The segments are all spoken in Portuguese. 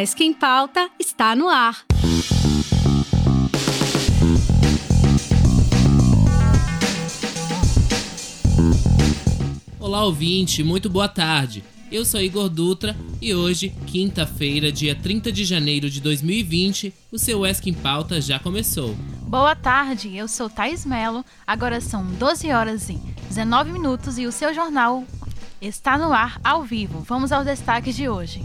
ESC em Pauta está no ar. Olá, ouvinte, muito boa tarde. Eu sou Igor Dutra e hoje, quinta-feira, dia 30 de janeiro de 2020, o seu ESC em Pauta já começou. Boa tarde, eu sou Thais Melo. Agora são 12 horas e 19 minutos e o seu jornal está no ar ao vivo. Vamos aos destaques de hoje.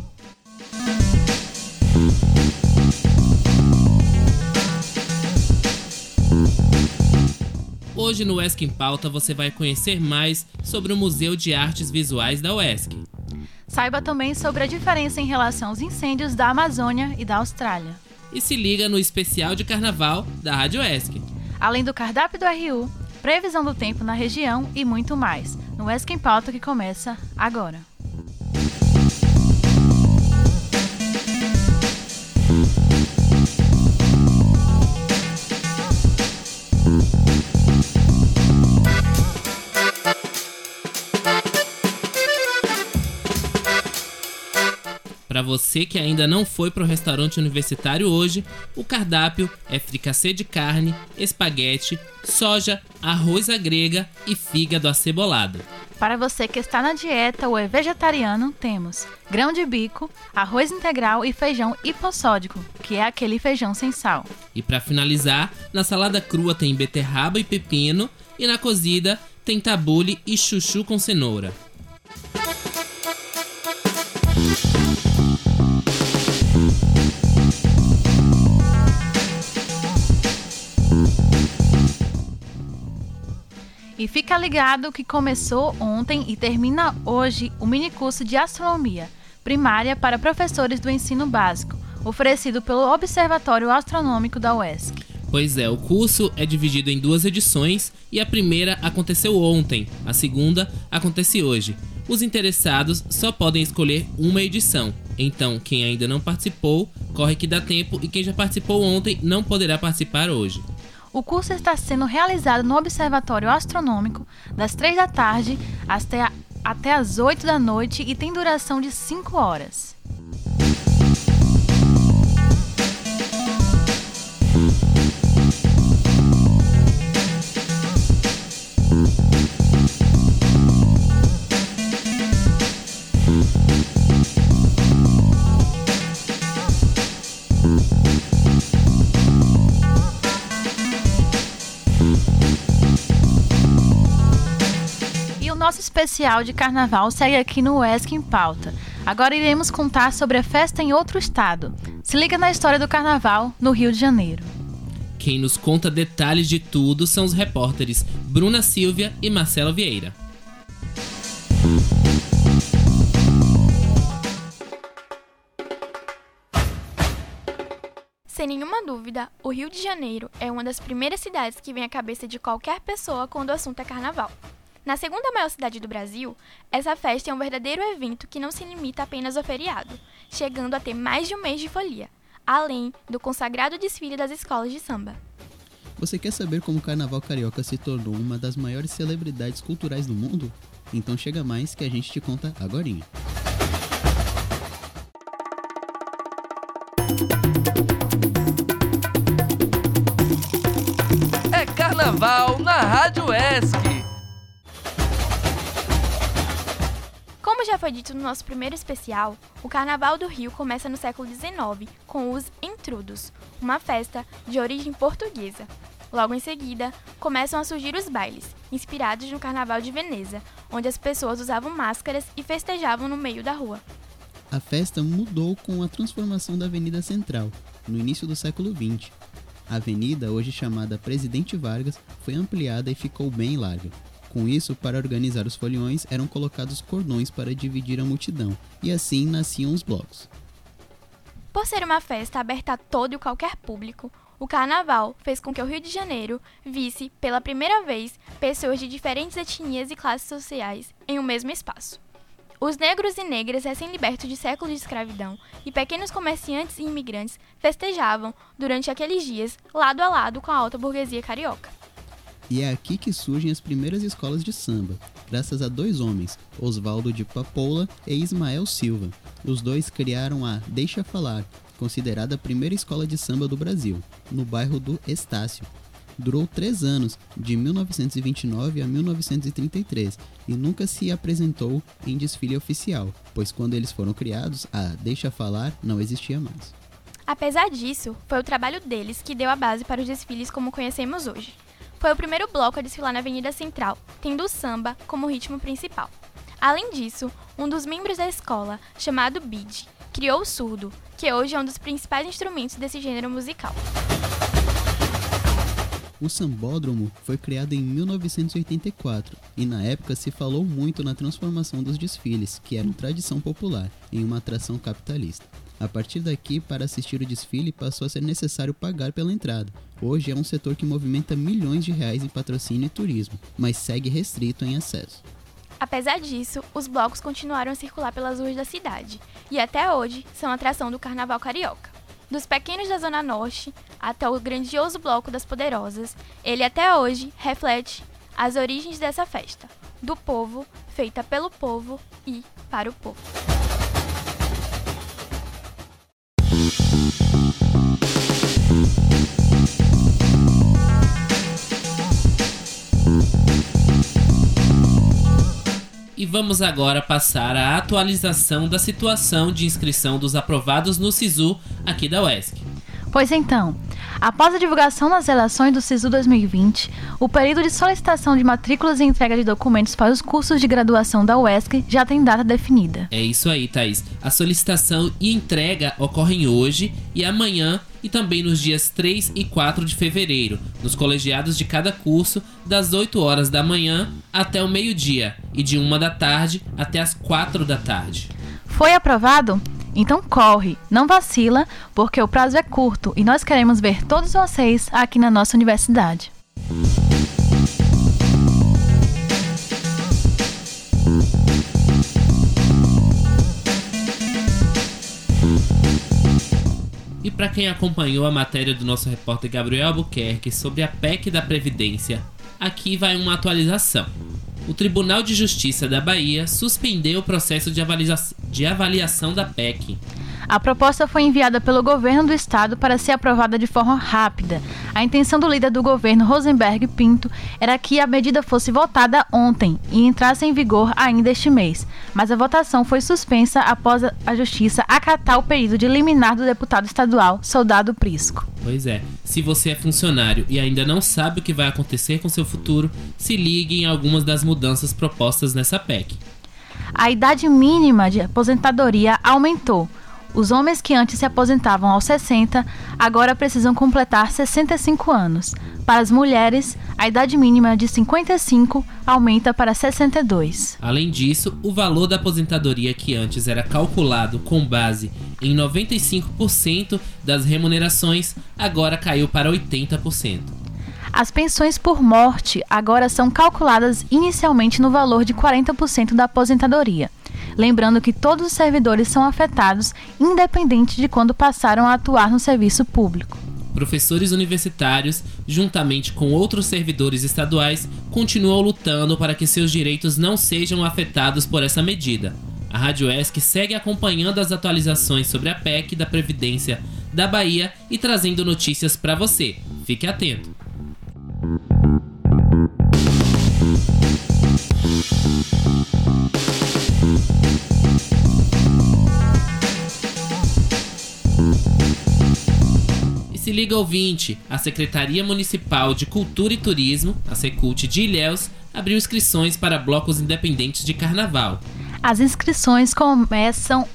Hoje no ESC em Pauta você vai conhecer mais sobre o Museu de Artes Visuais da UESC. Saiba também sobre a diferença em relação aos incêndios da Amazônia e da Austrália. E se liga no especial de carnaval da Rádio ESC. Além do cardápio do RU, previsão do tempo na região e muito mais, no ESC em Pauta que começa agora. Você que ainda não foi para o restaurante universitário hoje, o cardápio é fricassê de carne, espaguete, soja, arroz à grega e fígado acebolado. Para você que está na dieta ou é vegetariano, temos grão de bico, arroz integral e feijão hipossódico, que é aquele feijão sem sal. E para finalizar, na salada crua tem beterraba e pepino e na cozida tem tabule e chuchu com cenoura. E fica ligado que começou ontem e termina hoje o mini curso de astronomia primária para professores do ensino básico, oferecido pelo Observatório Astronômico da UESC. Pois é, o curso é dividido em duas edições e a primeira aconteceu ontem, a segunda acontece hoje. Os interessados só podem escolher uma edição, então quem ainda não participou, corre que dá tempo e quem já participou ontem não poderá participar hoje. O curso está sendo realizado no Observatório Astronômico das 3 da tarde até, até as 8 da noite e tem duração de 5 horas. Nosso especial de carnaval segue aqui no ESC em pauta. Agora iremos contar sobre a festa em outro estado. Se liga na história do carnaval no Rio de Janeiro. Quem nos conta detalhes de tudo são os repórteres Bruna Silvia e Marcelo Vieira. Sem nenhuma dúvida, o Rio de Janeiro é uma das primeiras cidades que vem à cabeça de qualquer pessoa quando o assunto é carnaval. Na segunda maior cidade do Brasil, essa festa é um verdadeiro evento que não se limita apenas ao feriado, chegando a ter mais de um mês de folia, além do consagrado desfile das escolas de samba. Você quer saber como o Carnaval Carioca se tornou uma das maiores celebridades culturais do mundo? Então chega mais que a gente te conta agora. É Carnaval na Rádio ESC. Já foi dito no nosso primeiro especial, o Carnaval do Rio começa no século XIX com os Entrudos, uma festa de origem portuguesa. Logo em seguida, começam a surgir os bailes, inspirados no Carnaval de Veneza, onde as pessoas usavam máscaras e festejavam no meio da rua. A festa mudou com a transformação da Avenida Central, no início do século XX. A avenida, hoje chamada Presidente Vargas, foi ampliada e ficou bem larga. Com isso, para organizar os foliões, eram colocados cordões para dividir a multidão, e assim nasciam os blocos. Por ser uma festa aberta a todo e qualquer público, o carnaval fez com que o Rio de Janeiro visse, pela primeira vez, pessoas de diferentes etnias e classes sociais em um mesmo espaço. Os negros e negras recém-libertos de séculos de escravidão e pequenos comerciantes e imigrantes festejavam, durante aqueles dias, lado a lado com a alta burguesia carioca. E é aqui que surgem as primeiras escolas de samba, graças a dois homens, Oswaldo de Papoula e Ismael Silva. Os dois criaram a Deixa Falar, considerada a primeira escola de samba do Brasil, no bairro do Estácio. Durou três anos, de 1929 a 1933, e nunca se apresentou em desfile oficial, pois quando eles foram criados, a Deixa Falar não existia mais. Apesar disso, foi o trabalho deles que deu a base para os desfiles como conhecemos hoje. Foi o primeiro bloco a desfilar na Avenida Central, tendo o samba como ritmo principal. Além disso, um dos membros da escola, chamado Bid, criou o surdo, que hoje é um dos principais instrumentos desse gênero musical. O sambódromo foi criado em 1984 e na época se falou muito na transformação dos desfiles, que eram tradição popular, em uma atração capitalista. A partir daqui, para assistir o desfile, passou a ser necessário pagar pela entrada. Hoje é um setor que movimenta milhões de reais em patrocínio e turismo, mas segue restrito em acesso. Apesar disso, os blocos continuaram a circular pelas ruas da cidade e até hoje são atração do Carnaval Carioca. Dos pequenos da Zona Norte até o grandioso Bloco das Poderosas, ele até hoje reflete as origens dessa festa, do povo, feita pelo povo e para o povo. E vamos agora passar a atualização da situação de inscrição dos aprovados no SISU aqui da UESC. Pois então, após a divulgação das relações do SISU 2020, o período de solicitação de matrículas e entrega de documentos para os cursos de graduação da UESC já tem data definida. É isso aí, Thaís. A solicitação e entrega ocorrem hoje e amanhã e também nos dias 3 e 4 de fevereiro, nos colegiados de cada curso, das 8 horas da manhã até o meio-dia e de 1 da tarde até as 4 da tarde. Foi aprovado? Então corre, não vacila, porque o prazo é curto e nós queremos ver todos vocês aqui na nossa universidade. E para quem acompanhou a matéria do nosso repórter Gabriel Albuquerque sobre a PEC da Previdência, aqui vai uma atualização. O Tribunal de Justiça da Bahia suspendeu o processo de, avalia de avaliação da PEC. A proposta foi enviada pelo governo do estado para ser aprovada de forma rápida. A intenção do líder do governo, Rosenberg Pinto, era que a medida fosse votada ontem e entrasse em vigor ainda este mês. Mas a votação foi suspensa após a justiça acatar o pedido de liminar do deputado estadual, Soldado Prisco. Pois é, se você é funcionário e ainda não sabe o que vai acontecer com seu futuro, se ligue em algumas das mudanças propostas nessa PEC. A idade mínima de aposentadoria aumentou. Os homens que antes se aposentavam aos 60 agora precisam completar 65 anos. Para as mulheres, a idade mínima de 55 aumenta para 62. Além disso, o valor da aposentadoria que antes era calculado com base em 95% das remunerações agora caiu para 80%. As pensões por morte agora são calculadas inicialmente no valor de 40% da aposentadoria. Lembrando que todos os servidores são afetados, independente de quando passaram a atuar no serviço público. Professores universitários, juntamente com outros servidores estaduais, continuam lutando para que seus direitos não sejam afetados por essa medida. A Rádio ESC segue acompanhando as atualizações sobre a PEC da Previdência da Bahia e trazendo notícias para você. Fique atento. Liga ouvinte, a Secretaria Municipal de Cultura e Turismo, a Secult de Ilhéus, abriu inscrições para blocos independentes de carnaval. As inscrições começam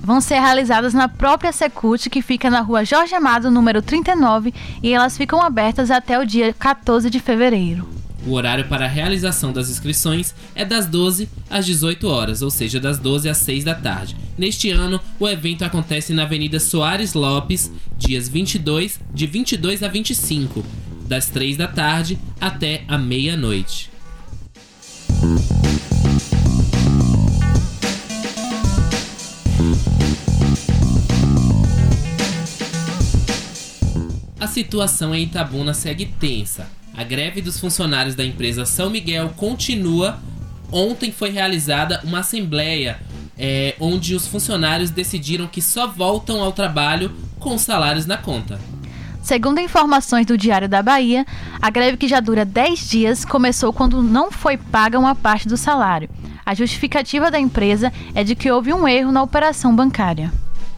vão ser realizadas na própria Secult, que fica na rua Jorge Amado, número 39, e elas ficam abertas até o dia 14 de fevereiro. O horário para a realização das inscrições é das 12 às 18 horas, ou seja, das 12 às 6 da tarde. Neste ano, o evento acontece na Avenida Soares Lopes, dias 22, de 22 a 25, das 3 da tarde até a meia-noite. A situação em Itabuna segue tensa. A greve dos funcionários da empresa São Miguel continua. Ontem foi realizada uma assembleia é, onde os funcionários decidiram que só voltam ao trabalho com salários na conta. Segundo informações do Diário da Bahia, a greve que já dura 10 dias começou quando não foi paga uma parte do salário. A justificativa da empresa é de que houve um erro na operação bancária.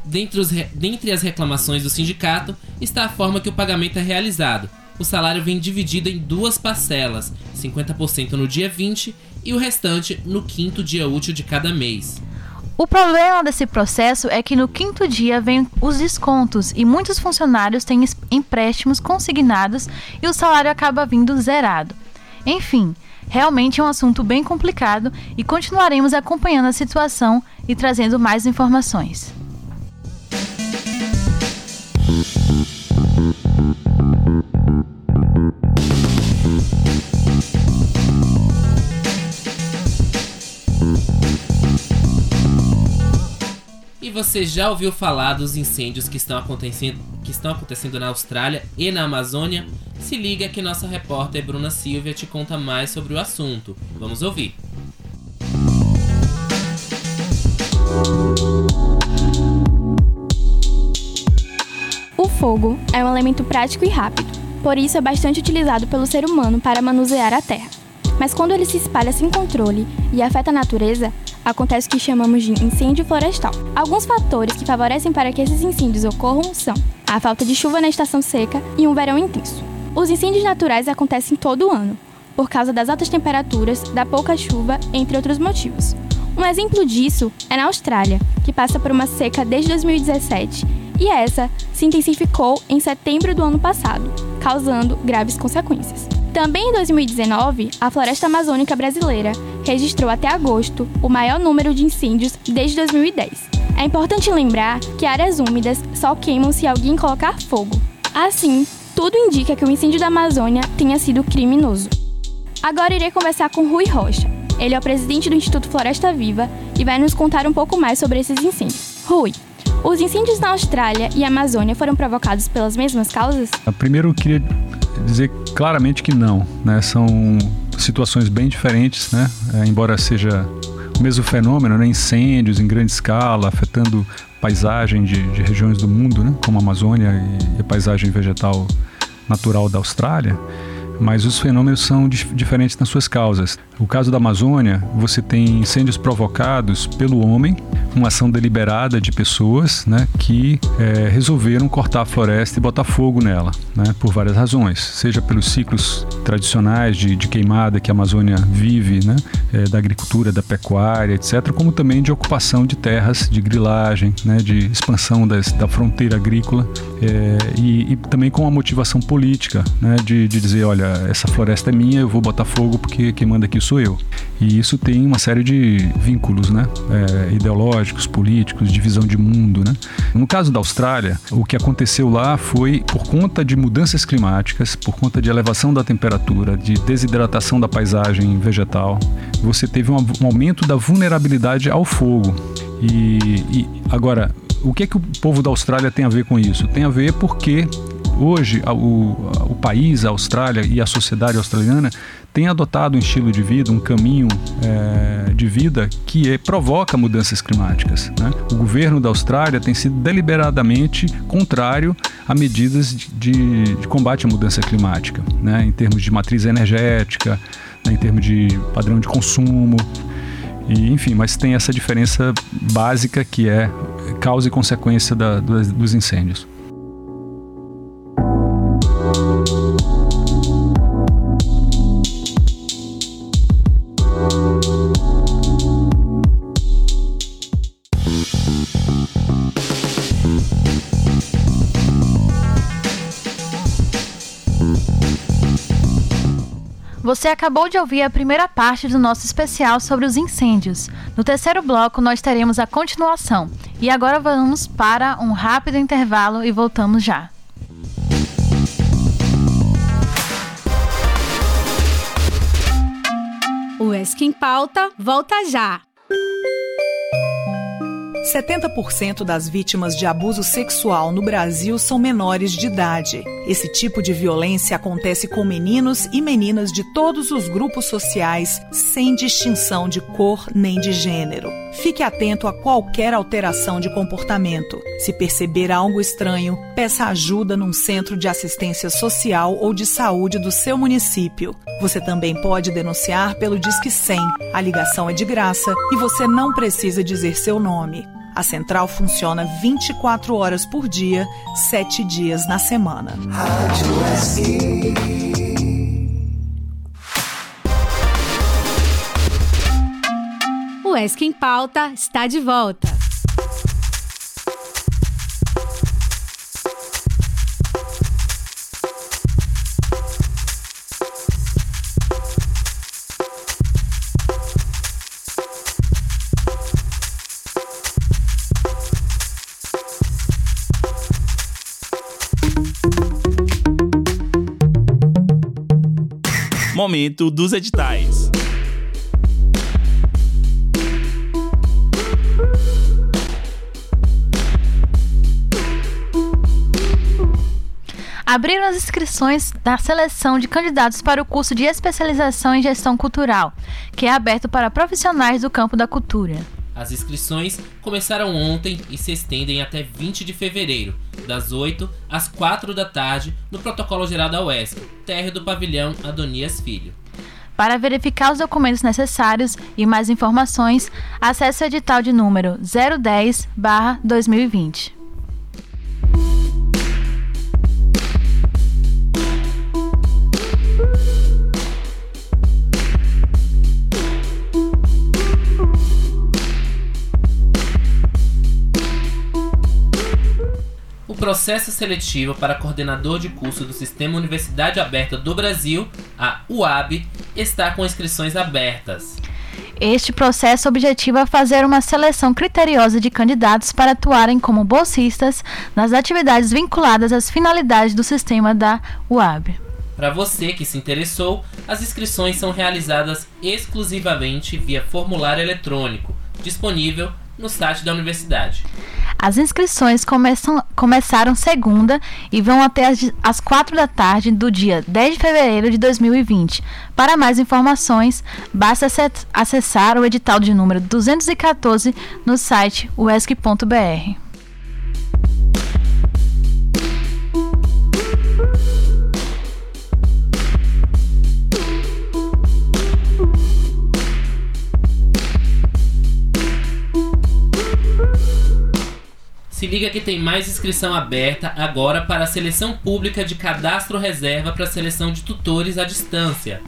Dentre, os, dentre as reclamações do sindicato está a forma que o pagamento é realizado. O salário vem dividido em duas parcelas, 50% no dia 20 e o restante no quinto dia útil de cada mês. O problema desse processo é que no quinto dia vem os descontos e muitos funcionários têm empréstimos consignados e o salário acaba vindo zerado. Enfim, realmente é um assunto bem complicado e continuaremos acompanhando a situação e trazendo mais informações. Você já ouviu falar dos incêndios que estão acontecendo, que estão acontecendo na Austrália e na Amazônia? Se liga que nossa repórter Bruna Silvia te conta mais sobre o assunto. Vamos ouvir. O fogo é um elemento prático e rápido, por isso é bastante utilizado pelo ser humano para manusear a terra. Mas quando ele se espalha sem controle e afeta a natureza, acontece o que chamamos de incêndio florestal. Alguns fatores que favorecem para que esses incêndios ocorram são a falta de chuva na estação seca e um verão intenso. Os incêndios naturais acontecem todo ano, por causa das altas temperaturas, da pouca chuva, entre outros motivos. Um exemplo disso é na Austrália, que passa por uma seca desde 2017 e essa se intensificou em setembro do ano passado, causando graves consequências. Também em 2019, a floresta amazônica brasileira registrou até agosto o maior número de incêndios desde 2010. É importante lembrar que áreas úmidas só queimam se alguém colocar fogo. Assim, tudo indica que o incêndio da Amazônia tenha sido criminoso. Agora irei conversar com Rui Rocha. Ele é o presidente do Instituto Floresta Viva e vai nos contar um pouco mais sobre esses incêndios. Rui, os incêndios na Austrália e Amazônia foram provocados pelas mesmas causas? Primeiro, eu queria dizer claramente que não, né? São situações bem diferentes, né? É, embora seja o mesmo fenômeno, né? Incêndios em grande escala, afetando paisagem de, de regiões do mundo, né? Como a Amazônia e a paisagem vegetal natural da Austrália mas os fenômenos são dif diferentes nas suas causas. O caso da Amazônia, você tem incêndios provocados pelo homem, uma ação deliberada de pessoas né, que é, resolveram cortar a floresta e botar fogo nela, né, por várias razões, seja pelos ciclos tradicionais de, de queimada que a Amazônia vive, né, é, da agricultura, da pecuária, etc., como também de ocupação de terras, de grilagem, né, de expansão das, da fronteira agrícola é, e, e, também com a motivação política né, de, de dizer, olha, essa floresta é minha, eu vou botar fogo porque quem manda aqui sou eu. E isso tem uma série de vínculos, né? É, ideológicos, políticos, de visão de mundo, né? No caso da Austrália, o que aconteceu lá foi por conta de mudanças climáticas, por conta de elevação da temperatura, de desidratação da paisagem vegetal, você teve um, um aumento da vulnerabilidade ao fogo. E, e agora, o que é que o povo da Austrália tem a ver com isso? Tem a ver porque hoje o, o país, a Austrália e a sociedade australiana têm adotado um estilo de vida, um caminho é, de vida que é, provoca mudanças climáticas. Né? O governo da Austrália tem sido deliberadamente contrário a medidas de, de, de combate à mudança climática, né? em termos de matriz energética, né? em termos de padrão de consumo. E, enfim, mas tem essa diferença básica que é causa e consequência da, dos incêndios. Você acabou de ouvir a primeira parte do nosso especial sobre os incêndios. No terceiro bloco, nós teremos a continuação. E agora vamos para um rápido intervalo e voltamos já. O ESC em Pauta volta já. 70% das vítimas de abuso sexual no Brasil são menores de idade. Esse tipo de violência acontece com meninos e meninas de todos os grupos sociais, sem distinção de cor nem de gênero. Fique atento a qualquer alteração de comportamento. Se perceber algo estranho, peça ajuda num centro de assistência social ou de saúde do seu município. Você também pode denunciar pelo Disque 100. A ligação é de graça e você não precisa dizer seu nome. A central funciona 24 horas por dia, 7 dias na semana. O ESC em Pauta está de volta. Momento dos editais. Abriram as inscrições da seleção de candidatos para o curso de especialização em gestão cultural, que é aberto para profissionais do campo da cultura. As inscrições começaram ontem e se estendem até 20 de fevereiro, das 8 às 4 da tarde, no Protocolo Geral da UESC, térreo do pavilhão Adonias Filho. Para verificar os documentos necessários e mais informações, acesse o edital de número 010-2020. Processo seletivo para coordenador de curso do Sistema Universidade Aberta do Brasil, a UAB, está com inscrições abertas. Este processo objetiva fazer uma seleção criteriosa de candidatos para atuarem como bolsistas nas atividades vinculadas às finalidades do sistema da UAB. Para você que se interessou, as inscrições são realizadas exclusivamente via formulário eletrônico, disponível no site da universidade. As inscrições começam, começaram segunda e vão até as, as 4 da tarde do dia 10 de fevereiro de 2020. Para mais informações, basta acessar o edital de número 214 no site uesc.br. liga que tem mais inscrição aberta agora para a seleção pública de cadastro reserva para a seleção de tutores à distância.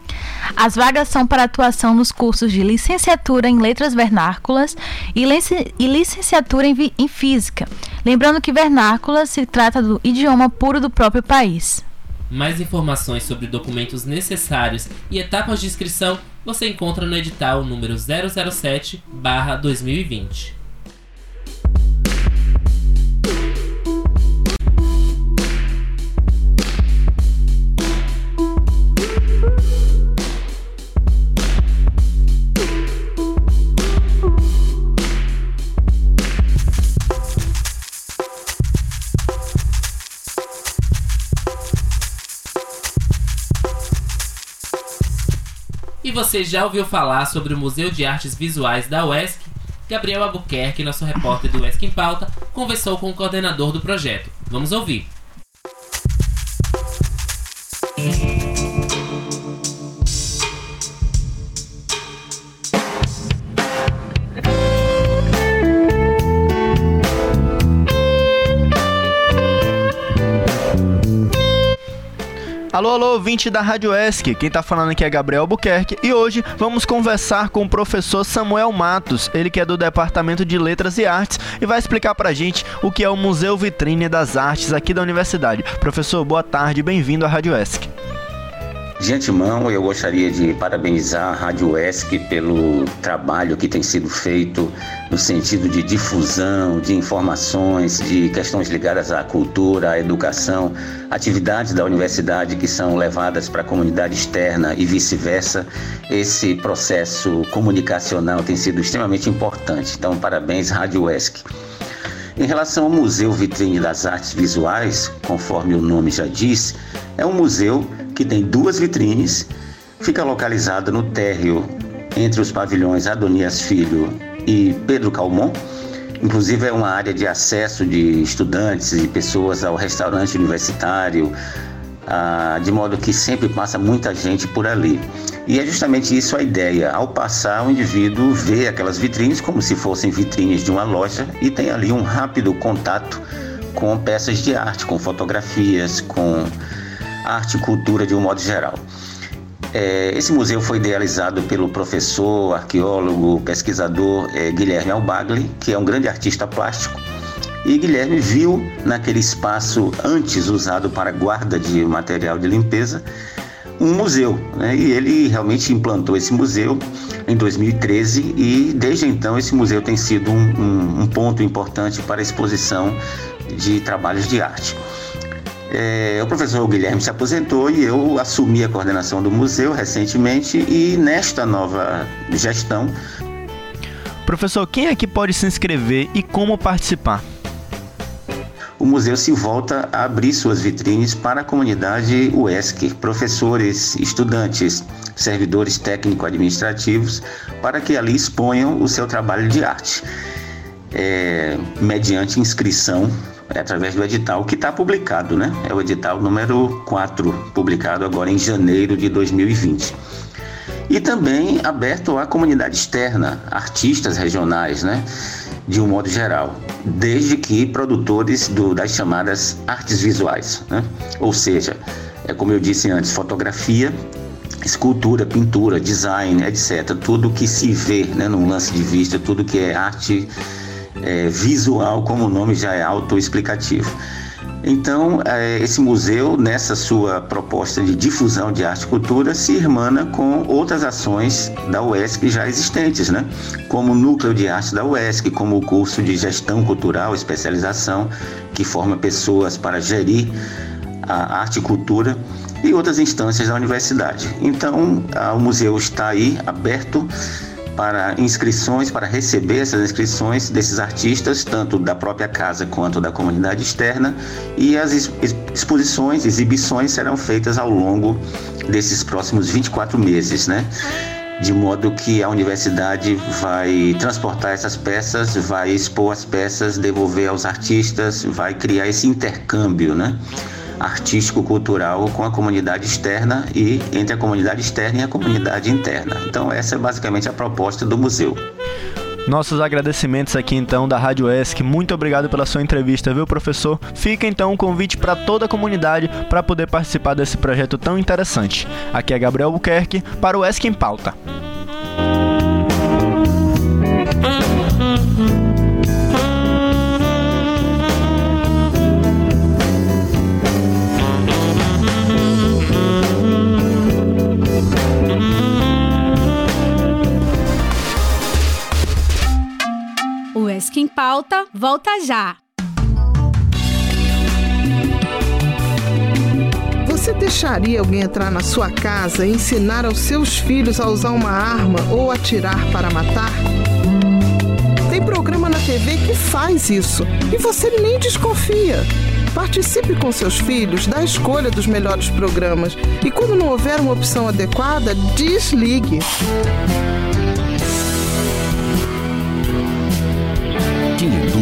As vagas são para atuação nos cursos de licenciatura em letras vernáculas e, lic e licenciatura em, em física. Lembrando que vernácula se trata do idioma puro do próprio país. Mais informações sobre documentos necessários e etapas de inscrição você encontra no edital número 007/2020. Você já ouviu falar sobre o Museu de Artes Visuais da UESC? Gabriel Albuquerque, nosso repórter do UESC em Pauta, conversou com o coordenador do projeto. Vamos ouvir. Alô, alô, ouvinte da Rádio ESC. Quem tá falando aqui é Gabriel Albuquerque e hoje vamos conversar com o professor Samuel Matos, ele que é do Departamento de Letras e Artes e vai explicar pra gente o que é o Museu Vitrine das Artes aqui da universidade. Professor, boa tarde, bem-vindo à Rádio ESC. De antemão, eu gostaria de parabenizar a Rádio ESC pelo trabalho que tem sido feito no sentido de difusão de informações, de questões ligadas à cultura, à educação, atividades da universidade que são levadas para a comunidade externa e vice-versa. Esse processo comunicacional tem sido extremamente importante. Então, parabéns, Rádio ESC. Em relação ao Museu Vitrine das Artes Visuais, conforme o nome já diz, é um museu que tem duas vitrines, fica localizado no térreo entre os pavilhões Adonias Filho e Pedro Calmon. Inclusive é uma área de acesso de estudantes e pessoas ao restaurante universitário, ah, de modo que sempre passa muita gente por ali. E é justamente isso a ideia. Ao passar, o indivíduo vê aquelas vitrines como se fossem vitrines de uma loja e tem ali um rápido contato com peças de arte, com fotografias, com arte e cultura de um modo geral. É, esse museu foi idealizado pelo professor, arqueólogo, pesquisador é, Guilherme Albagli, que é um grande artista plástico e Guilherme viu naquele espaço antes usado para guarda de material de limpeza um museu, né? e ele realmente implantou esse museu em 2013 e desde então esse museu tem sido um, um, um ponto importante para a exposição de trabalhos de arte. É, o professor Guilherme se aposentou e eu assumi a coordenação do museu recentemente e nesta nova gestão. Professor, quem é que pode se inscrever e como participar? O museu se volta a abrir suas vitrines para a comunidade UESC, professores, estudantes, servidores técnico-administrativos, para que ali exponham o seu trabalho de arte, é, mediante inscrição é, através do edital que está publicado, né? É o edital número 4, publicado agora em janeiro de 2020 e também aberto à comunidade externa, artistas regionais, né? De um modo geral, desde que produtores do, das chamadas artes visuais, né? ou seja, é como eu disse antes, fotografia, escultura, pintura, design, etc. Tudo que se vê né, num lance de vista, tudo que é arte é, visual, como o nome já é autoexplicativo. Então, é, esse museu, nessa sua proposta de difusão de arte e cultura, se irmana com outras ações da UESC já existentes, né? como o Núcleo de Arte da UESC, como o curso de Gestão Cultural, especialização, que forma pessoas para gerir a arte e cultura e outras instâncias da universidade. Então, o museu está aí aberto para inscrições, para receber essas inscrições desses artistas, tanto da própria casa quanto da comunidade externa, e as exposições, exibições serão feitas ao longo desses próximos 24 meses, né? De modo que a universidade vai transportar essas peças, vai expor as peças, devolver aos artistas, vai criar esse intercâmbio, né? Artístico-cultural com a comunidade externa e entre a comunidade externa e a comunidade interna. Então essa é basicamente a proposta do museu. Nossos agradecimentos aqui então da Rádio ESC. Muito obrigado pela sua entrevista, viu, professor? Fica então um convite para toda a comunidade para poder participar desse projeto tão interessante. Aqui é Gabriel Buquerque para o ESC em Pauta. Em Pauta volta já. Você deixaria alguém entrar na sua casa e ensinar aos seus filhos a usar uma arma ou atirar para matar? Tem programa na TV que faz isso e você nem desconfia. Participe com seus filhos da escolha dos melhores programas e, quando não houver uma opção adequada, desligue.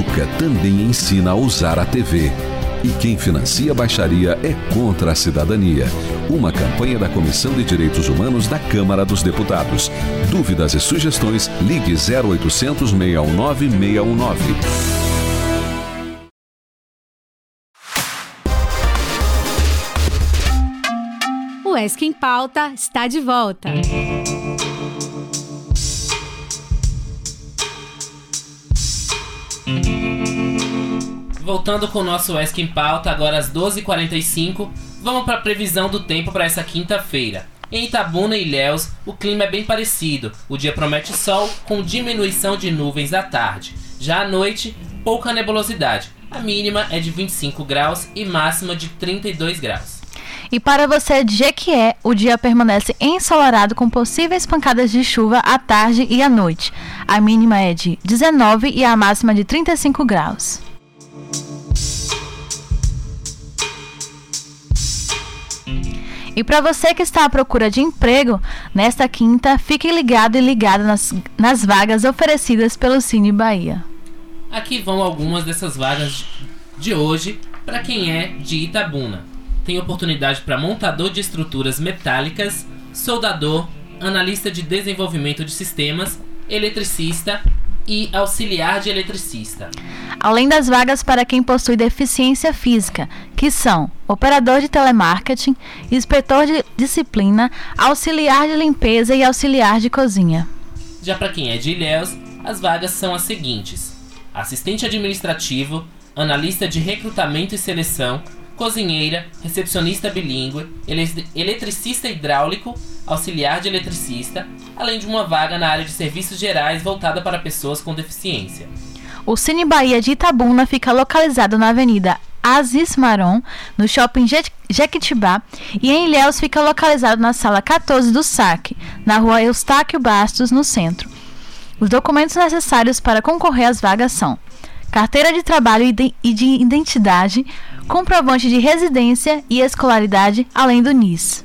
Educa também ensina a usar a TV. E quem financia a baixaria é contra a cidadania. Uma campanha da Comissão de Direitos Humanos da Câmara dos Deputados. Dúvidas e sugestões, ligue 0800 619 619. O ESC em Pauta está de volta. Voltando com o nosso ESC em pauta, agora às 12h45, Vamos para a previsão do tempo para essa quinta-feira. Em Itabuna e Ilhéus, o clima é bem parecido. O dia promete sol, com diminuição de nuvens à tarde. Já à noite, pouca nebulosidade. A mínima é de 25 graus e máxima de 32 graus. E para você de Jequié, o dia permanece ensolarado com possíveis pancadas de chuva à tarde e à noite. A mínima é de 19 e a máxima de 35 graus. E para você que está à procura de emprego, nesta quinta, fique ligado e ligado nas, nas vagas oferecidas pelo Cine Bahia. Aqui vão algumas dessas vagas de hoje para quem é de Itabuna. Tem oportunidade para montador de estruturas metálicas, soldador, analista de desenvolvimento de sistemas, eletricista e auxiliar de eletricista. Além das vagas para quem possui deficiência física, que são operador de telemarketing, inspetor de disciplina, auxiliar de limpeza e auxiliar de cozinha. Já para quem é de Ilhéus, as vagas são as seguintes: assistente administrativo, analista de recrutamento e seleção, cozinheira, recepcionista bilíngue, eletricista hidráulico, auxiliar de eletricista, além de uma vaga na área de serviços gerais voltada para pessoas com deficiência. O Cine Bahia de Itabuna fica localizado na Avenida Aziz Maron, no Shopping Jequitibá, e em Ilhéus fica localizado na Sala 14 do SAC, na Rua Eustáquio Bastos, no centro. Os documentos necessários para concorrer às vagas são carteira de trabalho e de identidade, comprovante de residência e escolaridade, além do NIS.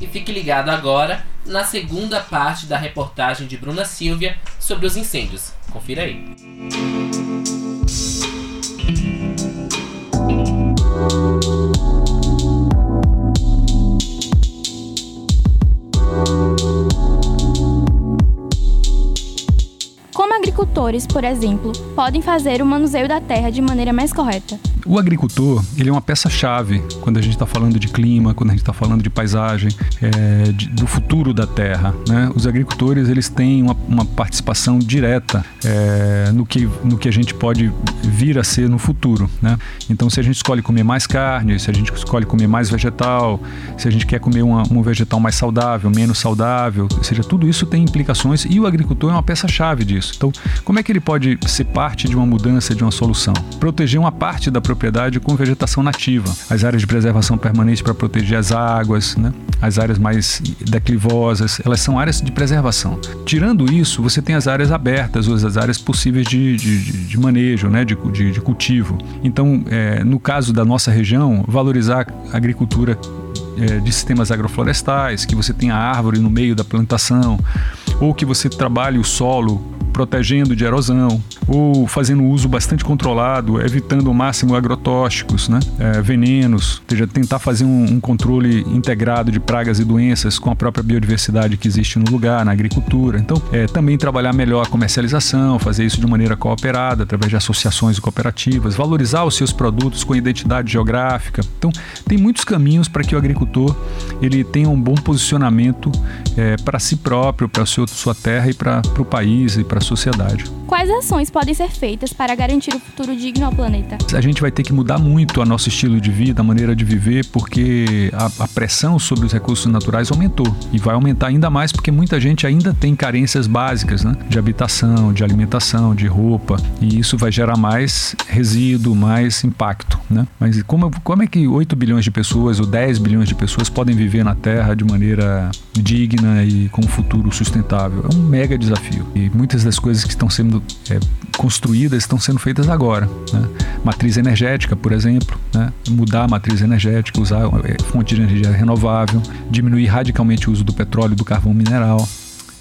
E fique ligado agora na segunda parte da reportagem de Bruna Silvia sobre os incêndios. Confira aí. Agricultores, por exemplo, podem fazer o manuseio da terra de maneira mais correta? O agricultor, ele é uma peça-chave quando a gente está falando de clima, quando a gente está falando de paisagem, é, de, do futuro da terra. Né? Os agricultores, eles têm uma, uma participação direta é, no, que, no que a gente pode vir a ser no futuro. Né? Então, se a gente escolhe comer mais carne, se a gente escolhe comer mais vegetal, se a gente quer comer uma, um vegetal mais saudável, menos saudável, ou seja, tudo isso tem implicações e o agricultor é uma peça-chave disso. Então, como é que ele pode ser parte de uma mudança, de uma solução? Proteger uma parte da propriedade com vegetação nativa, as áreas de preservação permanente para proteger as águas, né? as áreas mais declivosas, elas são áreas de preservação. Tirando isso, você tem as áreas abertas, ou as áreas possíveis de, de, de manejo, né? de, de, de cultivo. Então, é, no caso da nossa região, valorizar a agricultura é, de sistemas agroflorestais, que você tenha árvore no meio da plantação, ou que você trabalhe o solo protegendo de erosão, ou fazendo uso bastante controlado, evitando ao máximo agrotóxicos, né? É, venenos, ou seja, tentar fazer um, um, controle integrado de pragas e doenças com a própria biodiversidade que existe no lugar, na agricultura. Então, é, também trabalhar melhor a comercialização, fazer isso de maneira cooperada, através de associações e cooperativas, valorizar os seus produtos com identidade geográfica. Então, tem muitos caminhos para que o agricultor ele tenha um bom posicionamento é, para si próprio, para sua terra e para o país e para sociedade. Quais ações podem ser feitas para garantir o futuro digno ao planeta? A gente vai ter que mudar muito o nosso estilo de vida, a maneira de viver, porque a, a pressão sobre os recursos naturais aumentou e vai aumentar ainda mais porque muita gente ainda tem carências básicas, né? De habitação, de alimentação, de roupa, e isso vai gerar mais resíduo, mais impacto, né? Mas como, como é que 8 bilhões de pessoas ou 10 bilhões de pessoas podem viver na Terra de maneira digna e com um futuro sustentável? É um mega desafio. E muitas das coisas que estão sendo é, construídas estão sendo feitas agora. Né? Matriz energética, por exemplo, né? mudar a matriz energética, usar é, fonte de energia renovável, diminuir radicalmente o uso do petróleo e do carvão mineral,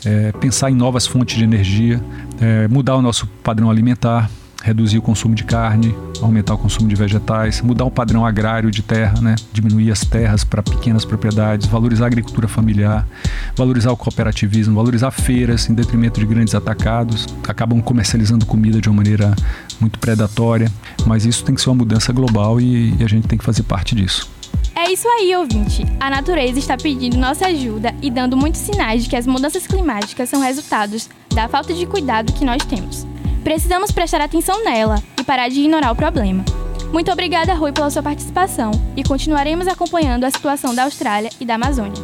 é, pensar em novas fontes de energia, é, mudar o nosso padrão alimentar, reduzir o consumo de carne, aumentar o consumo de vegetais, mudar o padrão agrário de terra, né? diminuir as terras para pequenas propriedades, valorizar a agricultura familiar, valorizar o cooperativismo, valorizar feiras em detrimento de grandes atacados, acabam comercializando comida de uma maneira muito predatória, mas isso tem que ser uma mudança global e, e a gente tem que fazer parte disso. É isso aí, ouvinte. A natureza está pedindo nossa ajuda e dando muitos sinais de que as mudanças climáticas são resultados da falta de cuidado que nós temos. Precisamos prestar atenção nela e parar de ignorar o problema. Muito obrigada, Rui, pela sua participação e continuaremos acompanhando a situação da Austrália e da Amazônia.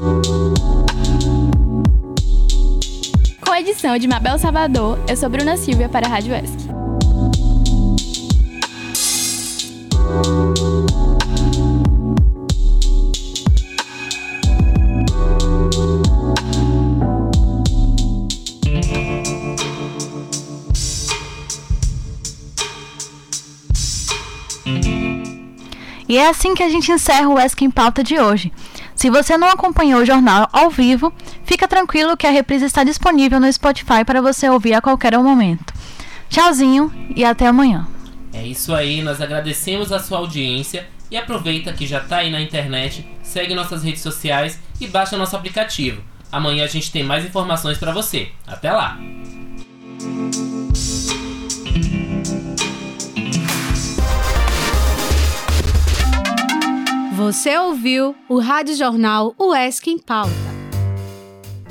Com a edição de Mabel Salvador, eu sou Bruna Silvia para a Rádio ESC. E é assim que a gente encerra o ESC em Pauta de hoje. Se você não acompanhou o jornal ao vivo, fica tranquilo que a reprise está disponível no Spotify para você ouvir a qualquer momento. Tchauzinho e até amanhã. É isso aí, nós agradecemos a sua audiência e aproveita que já está aí na internet, segue nossas redes sociais e baixa nosso aplicativo. Amanhã a gente tem mais informações para você. Até lá! Você ouviu o Rádio Jornal UESC em Pauta.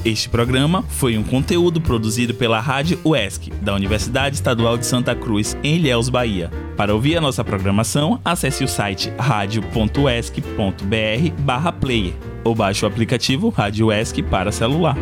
Este programa foi um conteúdo produzido pela Rádio UESC, da Universidade Estadual de Santa Cruz, em Ilhéus, Bahia. Para ouvir a nossa programação, acesse o site radio.uesc.br/player ou baixe o aplicativo Rádio UESC para celular.